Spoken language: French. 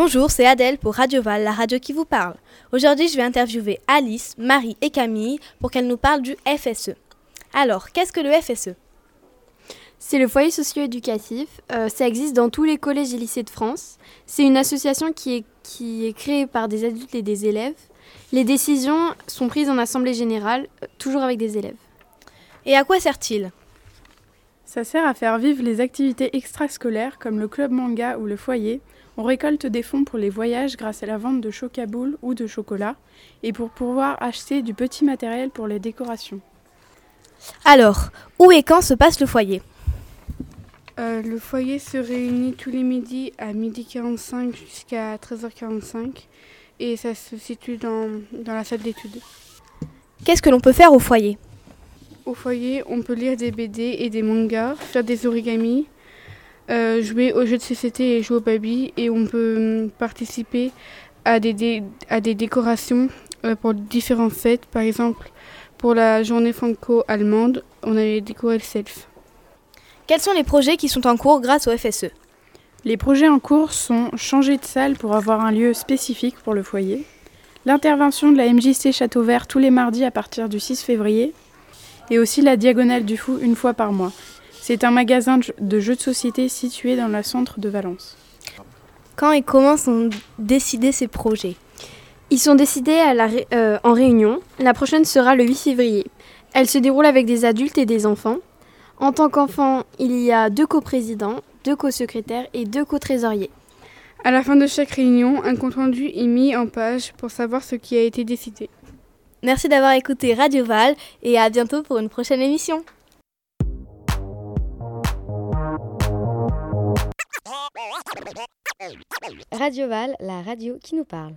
Bonjour, c'est Adèle pour Radio Val, la radio qui vous parle. Aujourd'hui, je vais interviewer Alice, Marie et Camille pour qu'elles nous parlent du FSE. Alors, qu'est-ce que le FSE C'est le foyer socio-éducatif. Euh, ça existe dans tous les collèges et lycées de France. C'est une association qui est, qui est créée par des adultes et des élèves. Les décisions sont prises en assemblée générale, euh, toujours avec des élèves. Et à quoi sert-il? Ça sert à faire vivre les activités extrascolaires comme le club manga ou le foyer. On récolte des fonds pour les voyages grâce à la vente de chocaboule ou de chocolat et pour pouvoir acheter du petit matériel pour les décorations. Alors, où et quand se passe le foyer? Euh, le foyer se réunit tous les midis à midi 45 jusqu'à 13h45 et ça se situe dans, dans la salle d'études. Qu'est-ce que l'on peut faire au foyer? Au foyer, on peut lire des BD et des mangas, faire des origamis, euh, jouer aux jeux de société et jouer au baby et on peut hum, participer à des, dé- à des décorations euh, pour différentes fêtes. Par exemple, pour la journée franco-allemande, on avait décoré le self. Quels sont les projets qui sont en cours grâce au FSE Les projets en cours sont changer de salle pour avoir un lieu spécifique pour le foyer, l'intervention de la MJC Château Vert tous les mardis à partir du 6 février, et aussi la Diagonale du Fou une fois par mois. C'est un magasin de jeux- de société situé dans le centre de Valence. Quand et comment sont décidés ces projets? Ils sont décidés à la ré- euh, en réunion. La prochaine sera le 8 février. Elle se déroule avec des adultes et des enfants. En tant qu'enfant, il y a deux coprésidents, deux co-secrétaires et deux co-trésoriers. À la fin de chaque réunion, un compte-rendu est mis en page pour savoir ce qui a été décidé. Merci d'avoir écouté Radio Val et à bientôt pour une prochaine émission. Radio Val, la radio qui nous parle.